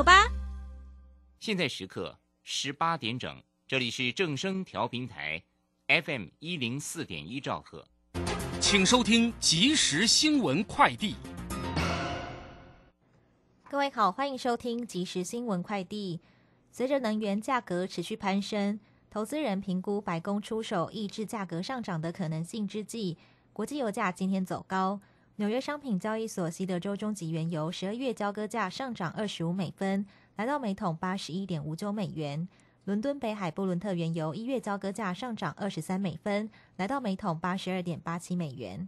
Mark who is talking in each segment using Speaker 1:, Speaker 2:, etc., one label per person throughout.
Speaker 1: 走吧。
Speaker 2: 现在时刻十八点整，这里是正声调频台，FM 一零四点一兆赫，
Speaker 3: 请收听即时新闻快递。
Speaker 4: 各位好，欢迎收听即时新闻快递。随着能源价格持续攀升，投资人评估白宫出手抑制价格上涨的可能性之际，国际油价今天走高。纽约商品交易所西德州中级原油十二月交割价上涨二十五美分。来到每桶八十一点五九美元。伦敦北海布伦特原油一月交割价上涨二十三美分，来到每桶八十二点八七美元。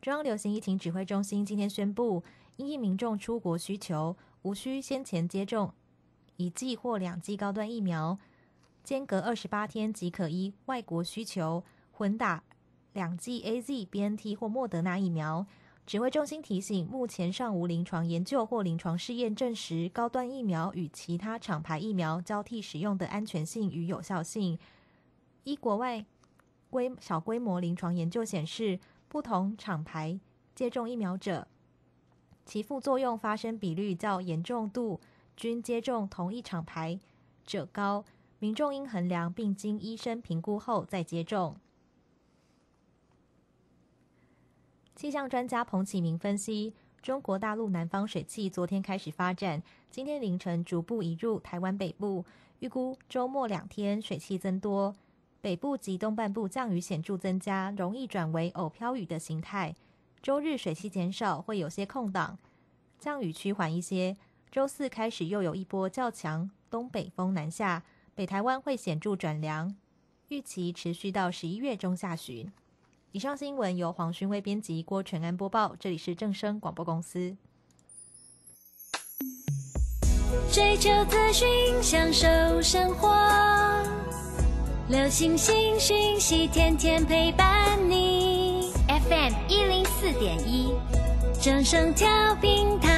Speaker 4: 中央流行疫情指挥中心今天宣布，因应民众出国需求，无需先前接种一剂或两剂高端疫苗，间隔二十八天即可依外国需求混打两剂 A Z、B N T 或莫德纳疫苗。指挥中心提醒，目前尚无临床研究或临床试验证实高端疫苗与其他厂牌疫苗交替使用的安全性与有效性。一国外规小规模临床研究显示，不同厂牌接种疫苗者，其副作用发生比率较严重度均接种同一厂牌者高。民众应衡量并经医生评估后再接种。气象专家彭启明分析，中国大陆南方水汽昨天开始发展，今天凌晨逐步移入台湾北部，预估周末两天水汽增多，北部及东半部降雨显著增加，容易转为偶飘雨的形态。周日水汽减少，会有些空档，降雨趋缓一些。周四开始又有一波较强东北风南下，北台湾会显著转凉，预期持续到十一月中下旬。以上新闻由黄勋威编辑，郭全安播报。这里是正声广播公司。
Speaker 1: 追求资讯，享受生活，流星星讯息，天天陪伴你。FM 一零四点一，正声调频台。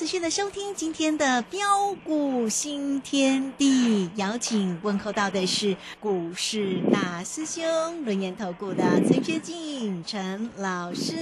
Speaker 5: 持续的收听今天的标股新天地，邀请问候到的是股市大师兄轮研投顾的陈学进陈老师，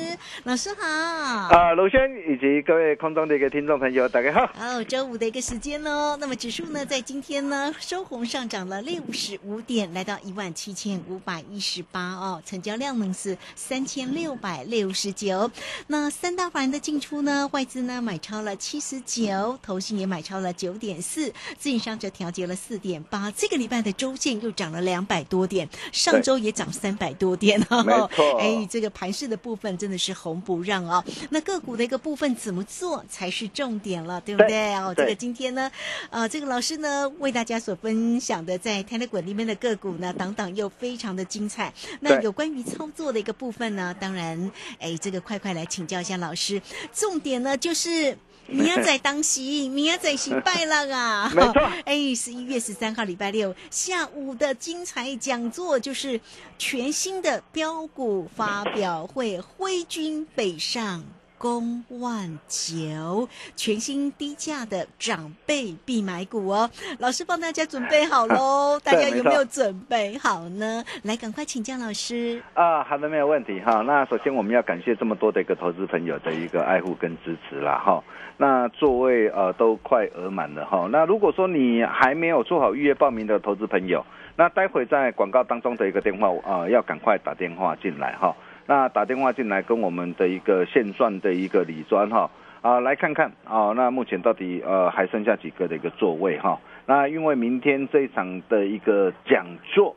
Speaker 5: 老师好。
Speaker 6: 啊，卢轩以及各位空中的一个听众朋友，大家好。
Speaker 5: 哦，周五的一个时间喽。那么指数呢，在今天呢收红上涨了六十五点，来到一万七千五百一十八哦，成交量呢是三千六百六十九。那三大法人的进出呢，外资呢买超了七十九，投信也买超了九点四，自营商则调节了四点八。这个礼拜的周线又涨了两百多点，上周也涨三百多点哦。
Speaker 6: 没错
Speaker 5: 哎，这个盘势的部分真的是红不让哦。那个股的一个部分怎么做才是重点了，对不对？
Speaker 6: 对
Speaker 5: 哦，这个今天呢，呃，这个老师呢为大家所分享的在 Telegram 里面的个股呢，档档又非常的精彩。那有关于操作的一个部分呢，当然，哎，这个快快来请教一下老师。重点呢就是。明仔载当席，明仔载行拜了啊！
Speaker 6: 没错
Speaker 5: 哎，十一月十三号礼拜六下午的精彩讲座，就是全新的标股发表会，挥军北上。攻万九，全新低价的长辈必买股哦！老师帮大家准备好喽，大家有没有准备好呢？来，赶快请教老师。
Speaker 6: 啊，好的，没有问题哈。那首先我们要感谢这么多的一个投资朋友的一个爱护跟支持啦哈。那座位呃都快额满了哈。那如果说你还没有做好预约报名的投资朋友，那待会在广告当中的一个电话啊、呃，要赶快打电话进来哈。那打电话进来跟我们的一个现算的一个理专哈啊来看看啊，那目前到底呃还剩下几个的一个座位哈。那因为明天这一场的一个讲座。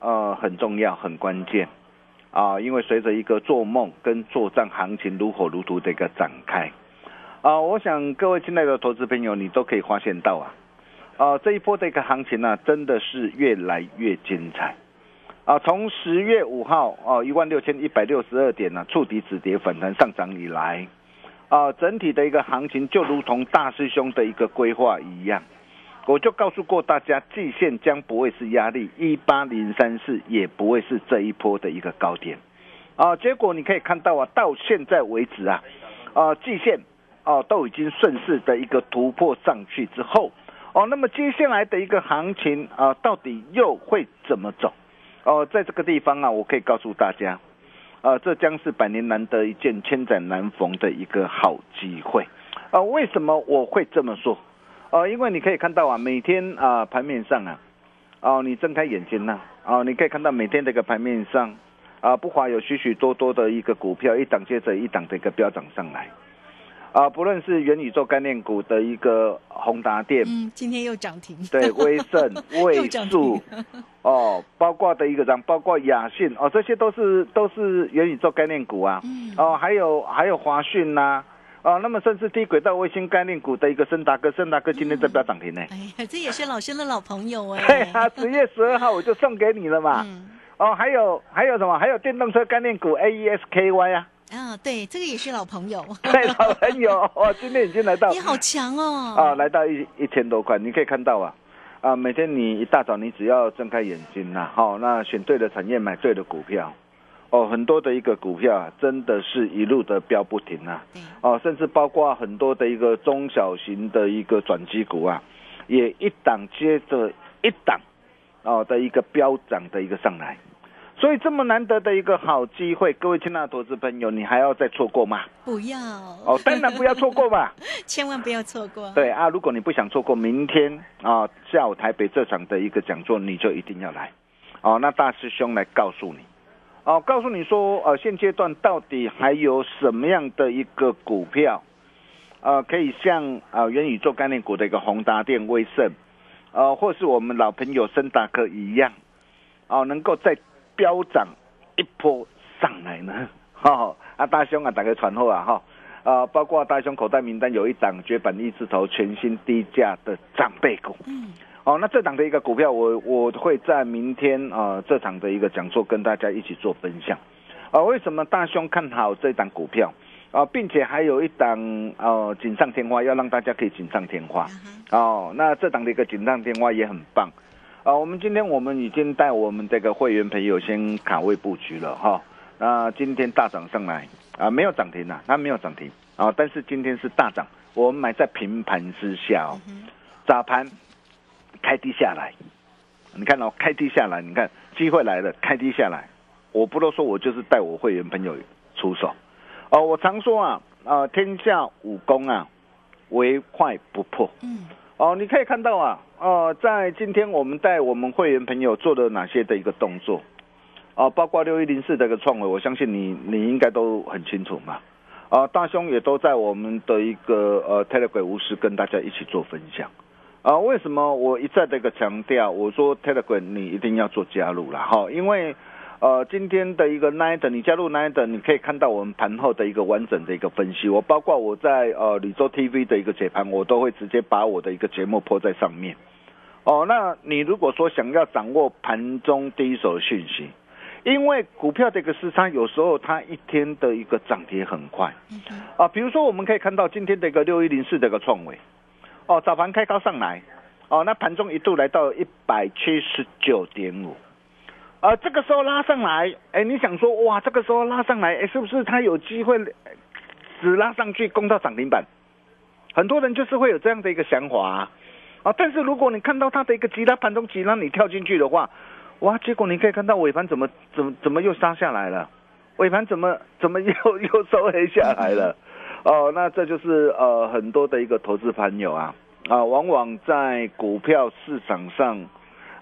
Speaker 6: 呃，很重要，很关键啊！因为随着一个做梦跟作战行情如火如荼的一个展开啊，我想各位亲爱的投资朋友，你都可以发现到啊，啊这一波的一个行情呢、真的是越来越精彩啊！从十月五号哦一万六千一百六十二点呢、触底止跌反弹上涨以来啊，整体的一个行情就如同大师兄的一个规划一样。我就告诉过大家，季线将不会是压力，一八零三四也不会是这一波的一个高点，啊，结果你可以看到啊，到现在为止啊，啊，季线哦、都已经顺势的一个突破上去之后，哦，那么接下来的一个行情啊，到底又会怎么走？哦，在这个地方啊，我可以告诉大家，呃，这将是百年难得一见、千载难逢的一个好机会。啊、为什么我会这么说？哦，因为你可以看到啊，每天啊盘面上啊，哦，你睁开眼睛呐、哦，你可以看到每天这个盘面上啊，不乏有许许多多的一个股票一档接着一档的一个飙涨上来，啊，不论是元宇宙概念股的一个宏达电，
Speaker 5: 嗯，今天又涨停。
Speaker 6: 对，威盛、位
Speaker 5: 涨
Speaker 6: 数，哦，包括的一个涨，包括雅信哦，这些都是都是元宇宙概念股啊，
Speaker 5: 嗯
Speaker 6: 哦，还有还有华讯呐、哦，那么甚至低轨道卫星概念股的一个森达哥，森达哥今天在飙涨停呢。
Speaker 5: 哎呀，这也是老生的老朋友 哎。
Speaker 6: 对啊，十月十二号我就送给你了嘛。
Speaker 5: 嗯，
Speaker 6: 哦，还有还有什么？还有电动车概念股 A E S K Y 啊，
Speaker 5: 啊，对，这个也是老朋友。
Speaker 6: 对，老朋友，哦，今天已经来到
Speaker 5: 你好强哦。
Speaker 6: 啊，来到一一千多块，你可以看到啊，啊，每天你一大早你只要睁开眼睛呐、好、那选对的产业，买对的股票，哦，很多的一个股票啊，真的是一路的飙不停啊，哦，甚至包括很多的一个中小型的一个转机股啊，也一档接着一档，哦的一个飙涨的一个上来。所以这么难得的一个好机会，各位亲爱的投资朋友，你还要再错过吗？
Speaker 5: 不要
Speaker 6: 哦，当然不要错过吧。
Speaker 5: 千万不要错过。
Speaker 6: 对啊，如果你不想错过明天啊下午台北这场的一个讲座，你就一定要来。哦，那大师兄来告诉你，哦，告诉你说，呃，现阶段到底还有什么样的一个股票，呃，可以像啊、元宇宙概念股的一个宏达电、威盛，呃，或是我们老朋友森达科一样，哦，能够再飙涨一波上来呢？哈、啊，大兄啊，打个传后啊，哈、啊，包括大兄口袋名单有一档绝版一字头全新低价的长辈股。
Speaker 5: 嗯，
Speaker 6: 哦，那这档的一个股票我，我会在明天啊、呃、这场的一个讲座跟大家一起做分享。啊、为什么大兄看好这档股票啊、并且还有一档哦锦上添花，要让大家可以锦上添花哦，那这档的一个锦上添花也很棒。啊、我们今天我们已经带我们这个会员朋友先卡位布局了哈。那今天大涨上来啊、没有涨停啊，它没有涨停啊、但是今天是大涨，我们买在平盘之下哦，早盘开低下来，你看哦，开低下来，你看机会来了，开低下来，我不都说我就是带我会员朋友出手，哦，我常说啊，啊、天下武功啊，唯快不破，
Speaker 5: 嗯，
Speaker 6: 哦，你可以看到啊，呃，在今天我们带我们会员朋友做了哪些的一个动作，哦，包括六一零四的一个创维，我相信你你应该都很清楚嘛。啊，大兄也都在我们的一个呃 Telegram 无私跟大家一起做分享。啊，为什么我一再的一个强调，我说 Telegram 你一定要做加入了，哈，因为呃今天的一个 Night，你加入 Night，你可以看到我们盘后的一个完整的一个分析。我包括我在呃李州 TV 的一个解盘，我都会直接把我的一个节目播在上面。哦，那你如果说想要掌握盘中第一手讯息，因为股票的一个市场有时候它一天的一个涨跌很快，啊，比如说我们可以看到今天的一个六一零四的一个创维，哦，早盘开高上来，哦，那盘中一度来到一百七十九点五，啊，这个时候拉上来，哎，你想说哇，这个时候拉上来，哎，是不是它有机会只拉上去攻到涨停板？很多人就是会有这样的一个想法啊。但是如果你看到它的一个急拉盘中急拉，你跳进去的话，哇，结果你可以看到尾盘怎么怎么怎么又杀下来了，尾盘怎么怎么又 又收黑下来了，哦，那这就是呃很多的一个投资朋友啊啊，往往在股票市场上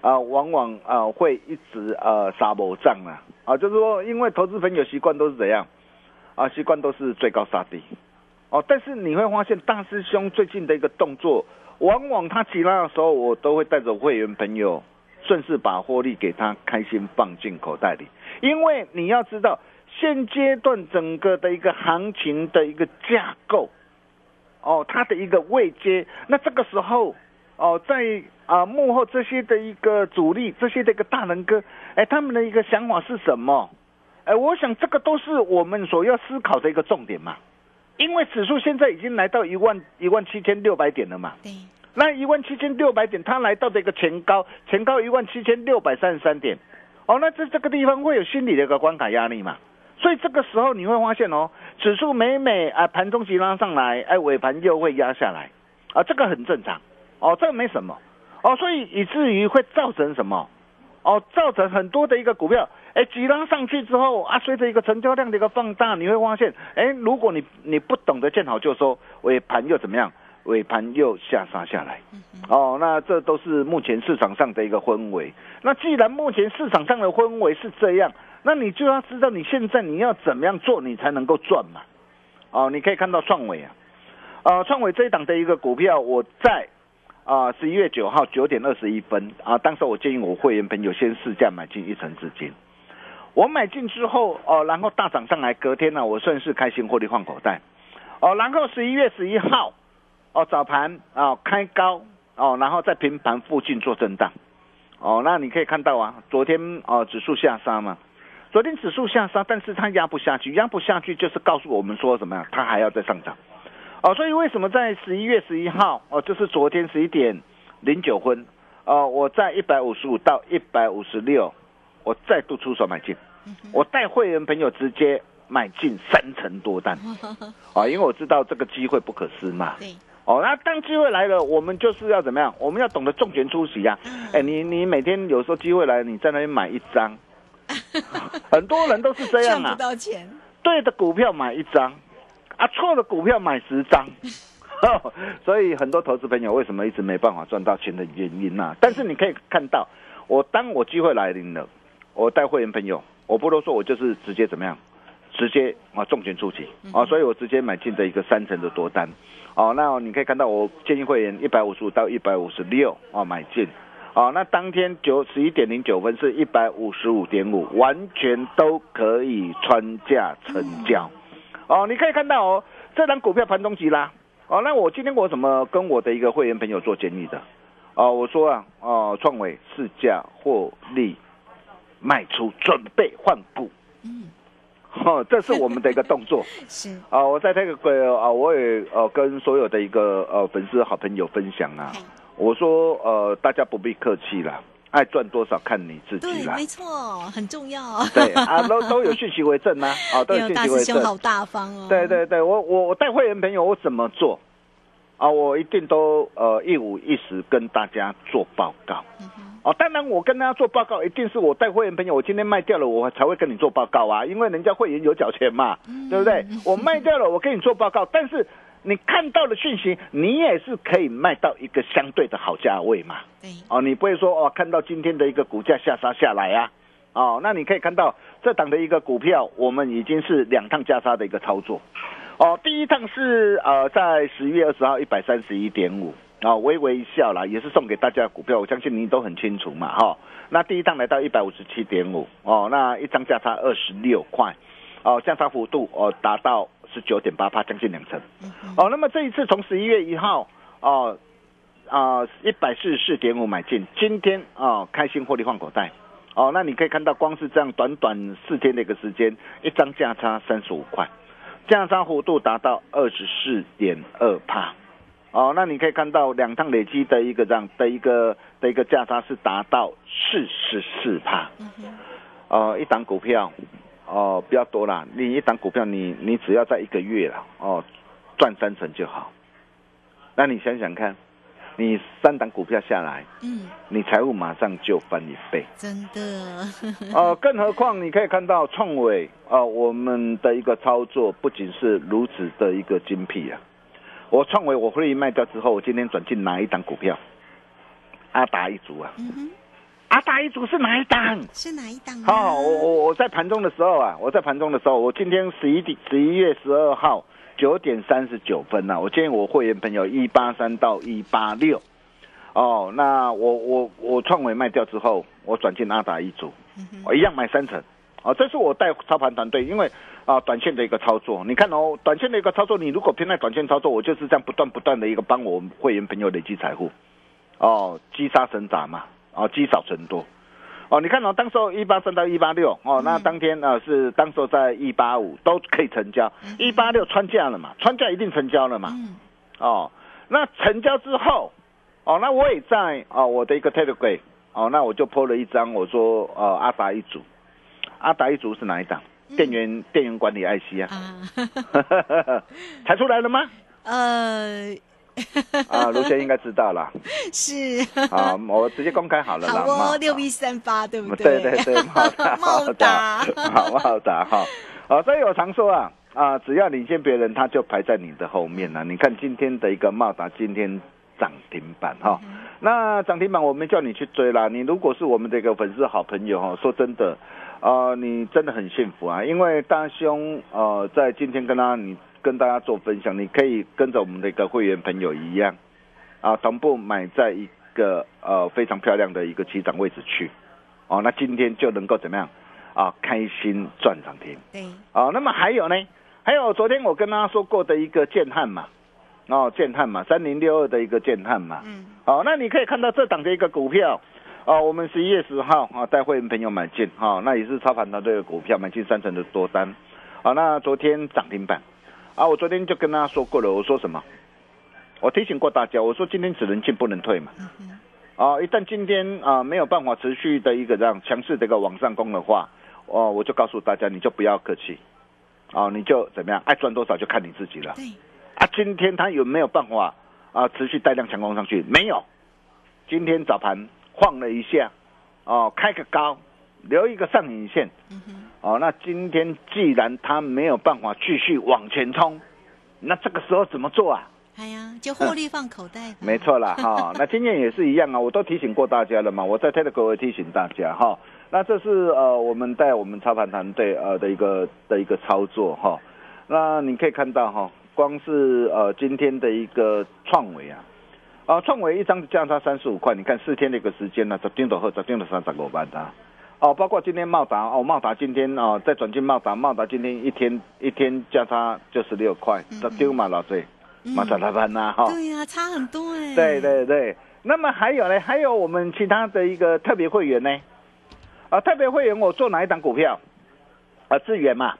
Speaker 6: 啊，往往啊会一直呃杀波涨啊啊，就是说因为投资朋友习惯都是怎样啊，习惯都是最高杀低哦，但是你会发现大师兄最近的一个动作。往往他起拉的时候，我都会带着会员朋友，顺势把获利给他开心放进口袋里。因为你要知道，现阶段整个的一个行情的一个架构，哦，它的一个位阶，那这个时候，哦，在啊幕后这些的一个主力，这些的一个大能哥，哎，他们的一个想法是什么？哎，我想这个都是我们所要思考的一个重点嘛。因为指数现在已经来到一万一万七千六百点了嘛。
Speaker 5: 对。
Speaker 6: 那一万七千六百点，它来到的一个前高，前高一万七千六百三十三点，哦，那这这个地方会有心理的一个关卡压力嘛？所以这个时候你会发现哦，指数每每啊盘中急拉上来，哎尾盘又会压下来，啊这个很正常，哦这个没什么，哦所以以至于会造成什么？哦造成很多的一个股票，哎急拉上去之后啊，随着一个成交量的一个放大，你会发现，哎如果你你不懂得见好就收，尾盘又怎么样？尾盘又下杀下来，哦，那这都是目前市场上的一个氛围。那既然目前市场上的氛围是这样，那你就要知道你现在你要怎么样做，你才能够赚嘛？哦，你可以看到创伟啊，啊，创伟这一档的一个股票，我在啊十一月九号九点二十一分啊，当时我建议我会员朋友先试驾买进一成资金。我买进之后哦，然后大涨上来，隔天呢，我顺势开心获利换口袋。哦，然后十一月十一号。哦，早盘啊开高哦，然后在平盘附近做震荡，哦，那你可以看到啊，昨天哦指数下杀嘛，昨天指数下杀，但是它压不下去，压不下去就是告诉我们说什么呀？它还要再上涨，哦，所以为什么在十一月十一号哦，就是昨天十一点零九分，哦，我在一百五十五到一百五十六，我再度出手买进，我带会员朋友直接买进三成多单，啊，因为我知道这个机会不可失嘛。哦，那当机会来了，我们就是要怎么样？我们要懂得重拳出击呀！哎，你你每天有时候机会来，你在那边买一张，很多人都是这样啊。
Speaker 5: 赚不到钱。
Speaker 6: 对的股票买一张，啊，错的股票买十张，所以很多投资朋友为什么一直没办法赚到钱的原因呐？但是你可以看到，我当我机会来临了，我带会员朋友，我不多说，我就是直接怎么样，直接啊重拳出击。啊，所以我直接买进的一个三成的多单。哦，那你可以看到我建议会员一百五十五到一百五十六啊买进，哦，那当天九十一点零九分是一百五十五点五，完全都可以穿价成交，哦，你可以看到哦，这张股票盘中急拉，哦，那我今天我怎么跟我的一个会员朋友做建议的？哦，我说啊，哦，创维市价获利卖出，准备换股。哦，这是我们的一个动作。
Speaker 5: 是
Speaker 6: 啊，我在这个啊，我也呃跟所有的一个呃粉丝好朋友分享啊，我说呃大家不必客气啦，爱赚多少看你自己啦。
Speaker 5: 没错，很重要。
Speaker 6: 对啊，都都有讯息为证呐，啊，都有讯息为证。
Speaker 5: 好大方哦。
Speaker 6: 对对对，我我我带会员朋友我怎么做啊？我一定都呃一五一十跟大家做报告。哦，当然，我跟大家做报告，一定是我带会员朋友，我今天卖掉了，我才会跟你做报告啊，因为人家会员有缴钱嘛，对不对？我卖掉了，我跟你做报告，但是你看到的讯息，你也是可以卖到一个相对的好价位嘛。
Speaker 5: 对，
Speaker 6: 哦，你不会说哦，看到今天的一个股价下杀下来啊，哦，那你可以看到这档的一个股票，我们已经是两趟加杀的一个操作。哦，第一趟是呃在十月二十号一百三十一点五。啊，微微一笑啦，也是送给大家的股票，我相信您都很清楚嘛哈、那第一趟来到一百五十七点五。哦，那一张价差二十六块。哦，价差幅度哦达到十九点八帕，将近两成哦。那么这一次从十一月一号哦啊一百四十四点五买进，今天哦开心获利换口袋。哦，那你可以看到，光是这样短短四天的一个时间，一张价差三十五块，价差幅度达到二十四点二帕。哦，那你可以看到两趟累积的一个这样的一个的一个价差是达到四十四帕。哦，一档股票，哦，不要多啦，你一档股票你你只要在一个月了，哦，赚三成就好。那你想想看，你三档股票下来，
Speaker 5: 嗯，
Speaker 6: 你财务马上就翻一倍。
Speaker 5: 真的，
Speaker 6: 呃，更何况你可以看到创伟啊、呃我们的一个操作不仅是如此的一个精辟啊。我创伟我会议卖掉之后，我今天转进哪一档股票？阿达一族啊，
Speaker 5: 嗯哼，
Speaker 6: 阿达一组是哪一档？
Speaker 5: 是哪一档啊？
Speaker 6: 好、我我我在盘中的时候啊，我在盘中的时候，我今天十一点十一月十二号九点三十九分呐、我建议我会员朋友一八三到一八六。哦，那我我我创伟卖掉之后，我转进阿达一组，我一样买三成。哦，这是我带操盘团队，因为啊短线的一个操作，你看哦，短线的一个操作，你如果偏爱短线操作，我就是这样不断不断的一个帮我会员朋友累积财富。哦，积沙成塔嘛，哦，积少成多。哦，你看哦，当时候一八三到一八六，哦，那当天呢、呃、是当时候在一八五都可以成交，一八六穿价了嘛，穿价一定成交了嘛。
Speaker 5: 嗯，
Speaker 6: 哦，那成交之后，哦，那我也在哦我的一个 Telegram，哦，那我就 po 了一张，我说呃阿达一组，阿达一组是哪一档？电源电源管理 IC 啊，
Speaker 5: 啊，
Speaker 6: 猜出来了吗？
Speaker 5: 呃，
Speaker 6: 啊，卢先应该知道了。
Speaker 5: 是，
Speaker 6: 啊，我直接公开好了啦。
Speaker 5: 好哦，六一三八，对不
Speaker 6: 对对对，茂达
Speaker 5: 茂达，
Speaker 6: 好茂达哈。啊，所以我常说啊啊，只要领先别人，他就排在你的后面了。你看今天的一个茂达，今天涨停板哈。那涨停板我没叫你去追啦。你如果是我们的一个粉丝好朋友哈，说真的，啊，你真的很幸福啊，因为大兄呃在今天跟他你跟大家做分享，你可以跟着我们的一个会员朋友一样啊，同步买在一个呃非常漂亮的一个起涨位置去，哦，那今天就能够怎么样啊？开心赚涨停。
Speaker 5: 对，
Speaker 6: 哦，那么还有呢？还有昨天我跟大家说过的一个建汉嘛，哦，建汉嘛，三零六二的一个建汉嘛，
Speaker 5: 嗯，
Speaker 6: 哦，那你可以看到这档的一个股票，哦，我们十一月十号啊带会员朋友买进，哈、哦，那也是操盘团队的股票，买进三成的多单，啊、那昨天涨停板，啊，我昨天就跟大家说过了，我说什么？我提醒过大家，我说今天只能进不能退嘛，啊、一旦今天啊、没有办法持续的一个这样强势的一个往上攻的话，哦，我就告诉大家，你就不要客气，哦，你就怎么样，爱赚多少就看你自己了。
Speaker 5: 对，
Speaker 6: 啊，今天它有没有办法啊持续带量强攻上去？没有，今天早盘晃了一下，哦，开个高，留一个上影线，
Speaker 5: 嗯哼，
Speaker 6: 哦，那今天既然它没有办法继续往前冲，那这个时候怎么做啊？
Speaker 5: 哎呀，就获利放口袋吧，
Speaker 6: 没错啦，哈、那今天也是一样啊，我都提醒过大家了嘛，我在 Telegram 也提醒大家哈、那这是呃我们带我们操盘团队呃的一个的一个操作哈、那你可以看到哈、光是呃今天的一个创维啊，啊创维一张价差三十五块，你看四天的一个时间呢，昨天的后，昨天的三十五万的。哦，包括今天茂达哦，茂达今天哦再转进茂达，茂达今天一天一天价差就十六块，昨天嘛老师，马上来班呐哈。
Speaker 5: 对呀，差很多哎，
Speaker 6: 对，对对，那么还有呢？还有我们其他的一个特别会员呢？啊，特别会员我做哪一档股票？啊，智源嘛。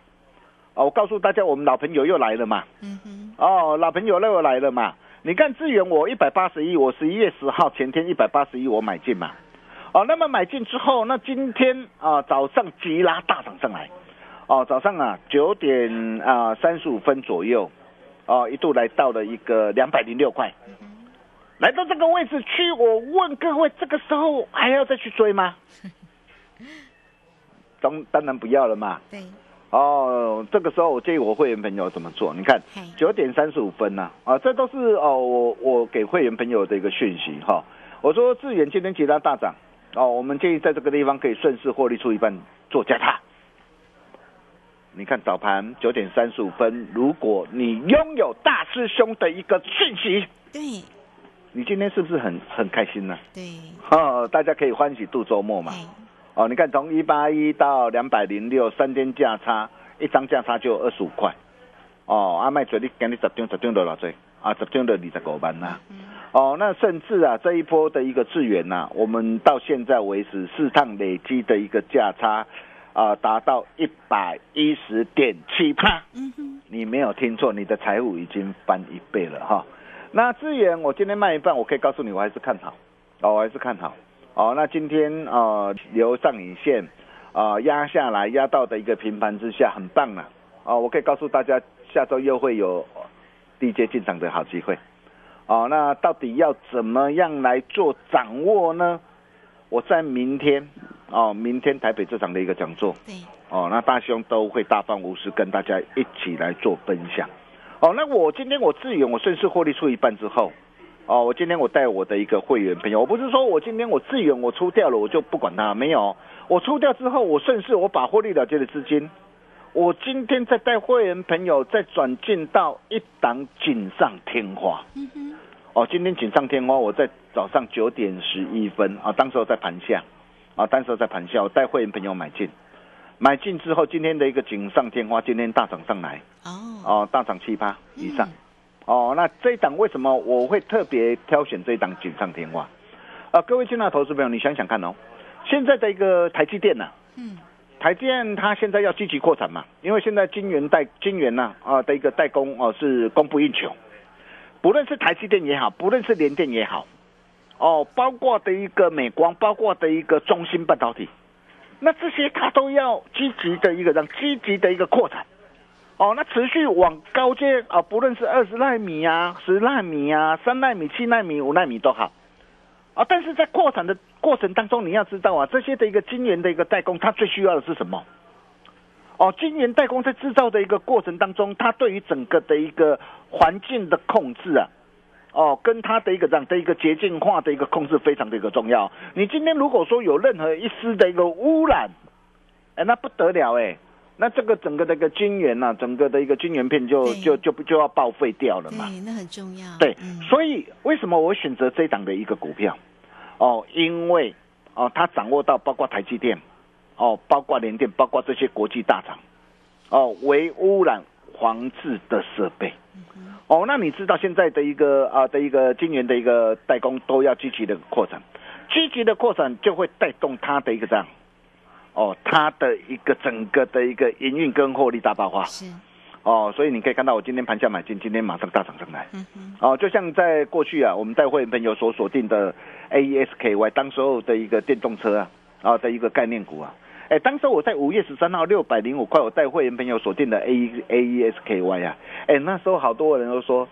Speaker 6: 哦，我告诉大家，我们老朋友又来了嘛。
Speaker 5: 嗯哼，
Speaker 6: 哦，老朋友又来了嘛。你看智源，我一百八十一，我十一月十号前天一百八十一，我买进嘛。哦，那么买进之后，那今天啊早上急拉大涨上来。哦，早上啊九点啊三十五分左右，哦一度来到了一个两百零六块。来到这个位置去，我问各位，这个时候还要再去追吗？当当然不要了嘛。
Speaker 5: 对，
Speaker 6: 哦，这个时候我建议我会员朋友怎么做？你看九点三十五分呐、啊，这都是哦我我给会员朋友的一个讯息哈、我说智远今天其他大涨哦，我们建议在这个地方可以顺势获利出一半做加差。你看早盘九点三十五分，如果你拥有大师兄的一个讯息，
Speaker 5: 对
Speaker 6: 你今天是不是很很开心呢、
Speaker 5: 对，
Speaker 6: 哦，大家可以欢喜度周末嘛。
Speaker 5: 哎
Speaker 6: 哦，你看从一八一到两百零六，三天价差，一张价差就二十五块。哦，阿麦嘴你给你十张十张的老最啊，十张的二十五万呐、哦，那甚至啊，这一波的一个智源呐、我们到现在为止四趟累积的一个价差啊，达到一百一十点七帕。
Speaker 5: 嗯哼，
Speaker 6: 你没有听错，你的财务已经翻一倍了哈。那资源我今天卖一半，我可以告诉你，我还是看好，哦，我还是看好。哦，那今天呃留上影线，啊、压下来压到的一个平盘之下，很棒了。哦，我可以告诉大家，下周又会有低阶进场的好机会。哦，那到底要怎么样来做掌握呢？我在明天哦，明天台北这场的一个讲座，
Speaker 5: 对，
Speaker 6: 哦，那大兄都会大方无私跟大家一起来做分享。哦，那我今天我自源我顺势获利出一半之后，哦，我今天我带我的一个会员朋友，我不是说我今天我自源我出掉了我就不管他，没有，我出掉之后我顺势我把获利了结的资金，我今天在带会员朋友再转进到一档锦上添花。
Speaker 5: 嗯哼，
Speaker 6: 哦，今天锦上添花，我在早上九点十一分啊，当时候在盘下，啊，当时候在盘下，我带会员朋友买进，买进之后，今天的一个锦上添花，今天大涨上来，
Speaker 5: 哦，
Speaker 6: 哦，大涨七八以上。
Speaker 5: 嗯，
Speaker 6: 哦，那这一档为什么我会特别挑选这一档锦上添花？啊，各位亲爱的投资朋友，你想想看哦，现在的一个台积电呐、
Speaker 5: 嗯，
Speaker 6: 台积电它现在要积极扩产嘛，因为现在晶圆代晶圆呢啊的一个代工哦、是供不应求，不论是台积电也好，不论是联电也好，哦，包括的一个美光，包括的一个中芯半导体，那这些它都要积极的一个让积极的一个扩产。哦，那持续往高阶啊，不论是二十纳米啊、十纳米啊、三纳米、七纳米、五纳米都好，啊，但是在扩产的过程当中，你要知道啊，这些的一个晶圆的一个代工，它最需要的是什么？哦，晶圆代工在制造的一个过程当中，它对于整个的一个环境的控制啊，哦，跟它的一个这样的一个洁净化的一个控制非常的一个重要。你今天如果说有任何一丝的一个污染，哎，那不得了哎，那这个整个的一个晶圆呐、整个的一个晶圆片就
Speaker 5: 对
Speaker 6: 就就就要报废掉了嘛。
Speaker 5: 对，那很重要，
Speaker 6: 对，
Speaker 5: 嗯
Speaker 6: 所以为什么我选择这一档的一个股票？哦，因为哦，它掌握到包括台积电，哦，包括联电，包括这些国际大厂，哦，微污染防治的设备。哦，那你知道现在的一个啊的一个晶圆的一个代工都要积极的扩展，积极的扩展就会带动它的一个这样，哦，它的一个整个的一个营运跟获利大爆发。
Speaker 5: 是，
Speaker 6: 哦，所以你可以看到我今天盘下买进，今天马上大涨上来。
Speaker 5: 嗯哼，
Speaker 6: 哦，就像在过去啊，我们带会员朋友所锁定的 AESKY 当时候的一个电动车啊，啊的一个概念股啊，哎，当时我在五月十三号六百零五块，我带会员朋友锁定的 A AESKY 啊，哎，那时候好多人都说，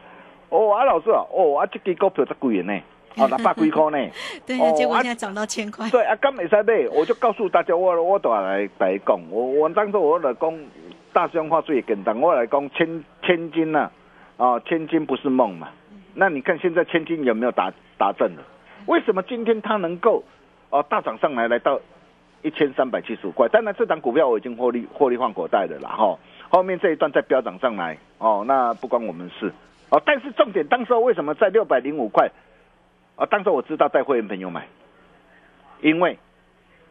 Speaker 6: 哦啊老师啊，哦啊这个股票在贵元呢，哦六百几块呢，
Speaker 5: 对啊，
Speaker 6: 哦啊
Speaker 5: 结果现在涨到千块，
Speaker 6: 对啊，刚没使买，我就告诉大家，我我都来来讲，我我当初我来讲大象话最简单，我来讲千千金呐、啊，千金不是梦嘛。那你看现在千金有没有打打正了？为什么今天它能够哦、大涨上来，来到一千三百七十五块？当然这档股票我已经获利获利换口袋的了哈。后面这一段再飙涨上来哦，那不关我们事哦。但是重点，当时候为什么在六百零五块？啊，当时我知道带会员朋友买，因为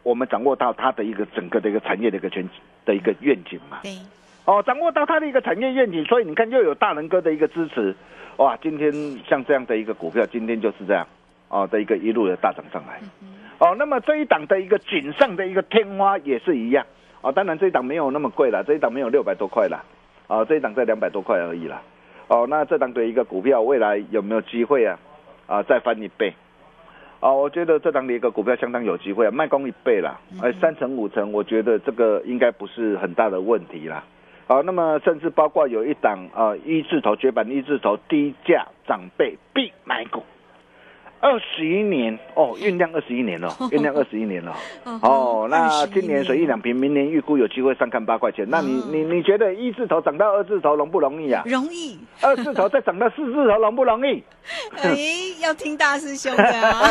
Speaker 6: 我们掌握到它的一个整个的一个产业的一个全的一个愿景嘛。
Speaker 5: 对，
Speaker 6: 哦，掌握到它的一个产业愿景，所以你看又有大能哥的一个支持，哇，今天像这样的一个股票，今天就是这样哦的一个一路的大涨上来。哦，那么这一档的一个锦上的一个天花也是一样哦，当然这一档没有那么贵了，这一档没有六百多块了，哦，这一档在两百多块而已了。哦，那这档的一个股票未来有没有机会啊？啊，再翻一倍？啊，我觉得这档的一个股票相当有机会啊，卖光一倍啦，哎，三成五成，我觉得这个应该不是很大的问题啦。啊，那么甚至包括有一档啊一字头绝版一字头低价长辈必买股二十一年哦，酝酿二十一年了，酝酿二十一年了。哦，那今年水一两瓶，明年预估有机会上看八块钱。那你你你觉得一字头涨到二字头容不容易啊？
Speaker 5: 容易，
Speaker 6: 二字头再涨到四字头容不容易？
Speaker 5: 哎，要听大师兄的啊！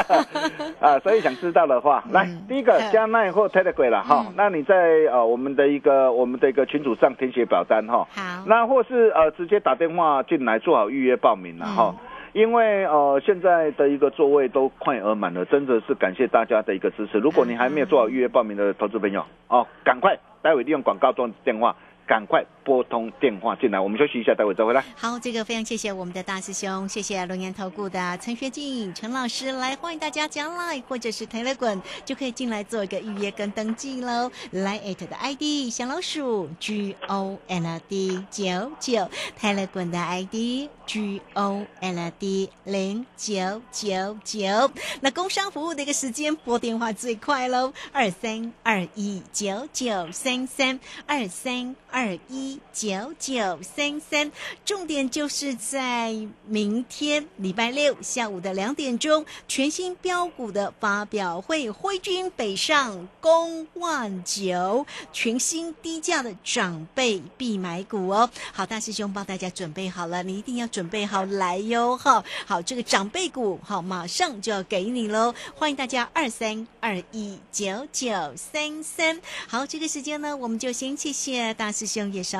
Speaker 6: 啊，所以想知道的话，来第一个加奈或 Telegram 了哈。那你在呃我们的一个我们的一个群组上填写表单哈。
Speaker 5: 好，
Speaker 6: 那或是呃直接打电话进来做好预约报名了哈。因为呃现在的一个座位都快额满了，真的是感谢大家的一个支持。如果你还没有做好预约报名的投资朋友哦，赶快待会利用广告中电话。赶快拨通电话进来，我们休息一下，待会再回来。
Speaker 5: 好，这个非常谢谢我们的大师兄，谢谢龙岩投顾的陈学进陈老师来，欢迎大家加 line 或者是 Telegram 就可以进来做一个预约跟登记喽。来 at 的 ID 小老鼠 G O L D 九九，Telegram 的 ID G O L D 零九九九。那工商服务的一个时间拨电话最快喽，二三二一九九三三二三。二一九九三三，重点就是在明天礼拜六下午的两点钟，全新标股的发表会，挥军北上攻万九，全新低价的长辈必买股哦。好，大师兄帮大家准备好了，你一定要准备好来哟哈。好，这个长辈股好，马上就要给你喽，欢迎大家二三二一九九三三。好，这个时间呢，我们就先谢谢大师。兄也稍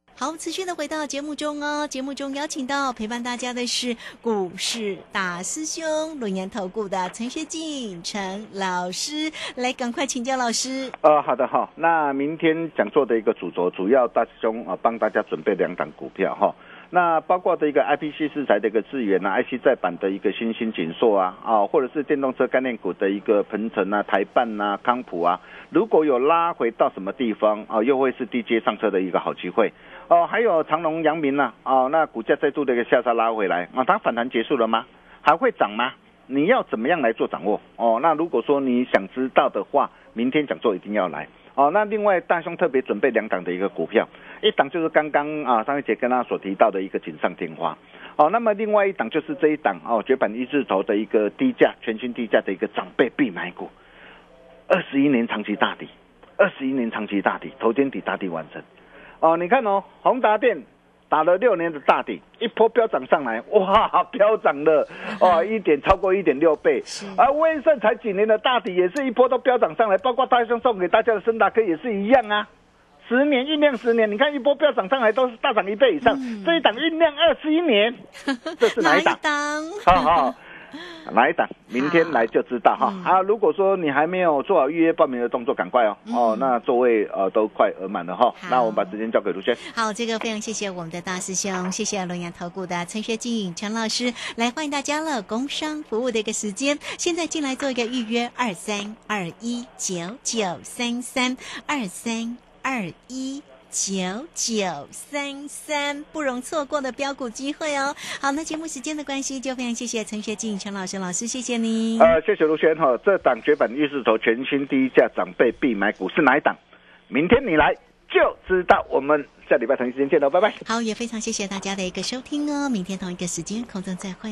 Speaker 5: 好，持续的回到节目中哦。节目中邀请到陪伴大家的是股市大师兄、龙岩投顾的陈学进陈老师，来赶快请教老师。
Speaker 6: 呃，好的哈。那明天讲座的一个主轴，主要大师兄啊帮大家准备两档股票哈。那包括的一个 IPC 四材的一个资源啊，IC 再版的一个新兴紧缩啊，啊，或者是电动车概念股的一个鹏程啊、台办啊、康普啊，如果有拉回到什么地方啊，又会是低阶上车的一个好机会。哦，还有长隆、阳明呐，哦，那股价再度的一个下杀拉回来啊，它反弹结束了吗？还会涨吗？你要怎么样来做掌握？哦，那如果说你想知道的话，明天讲座一定要来。哦，那另外大兄特别准备两档的一个股票，一档就是刚刚啊上一节跟他所提到的一个锦上添花。哦，那么另外一档就是这一档哦绝版一字头的一个低价全新低价的一个长辈必买股，二十一年长期大底，二十一年长期大底，头肩底大底完成。哦，你看哦，宏达电打了六年的大底，一波飙涨上来，哇，飙涨了 哦，一点超过一点六倍。而威盛才几年的大底，也是一波都飙涨上来，包括大兄送给大家的森达科也是一样啊，十年酝酿十年，你看一波飙涨上来都是大涨一倍以上，这一档酝酿二十一年，这是哪一档？好好。哪一档？明天来就知道哈。啊，如果说你还没有做好预约报名的动作，赶快哦。哦，那座位呃都快额满了哈。那我们把时间交给卢轩。
Speaker 5: 好，这个非常谢谢我们的大师兄，谢谢龙岩投顾的陈学静陈老师来欢迎大家了。工商服务的一个时间，现在进来做一个预约，二三二一九九三三二三二一。九九三三不容错过的标股机会哦！好，那节目时间的关系，就非常谢谢陈学静陈老师老师，谢谢您。
Speaker 6: 呃，谢谢卢轩哈，这档绝版预示头全新第一价长辈必买股是哪一档？明天你来就知道。我们下礼拜同一时间见喽，拜拜。
Speaker 5: 好，也非常谢谢大家的一个收听哦，明天同一个时间空中再会。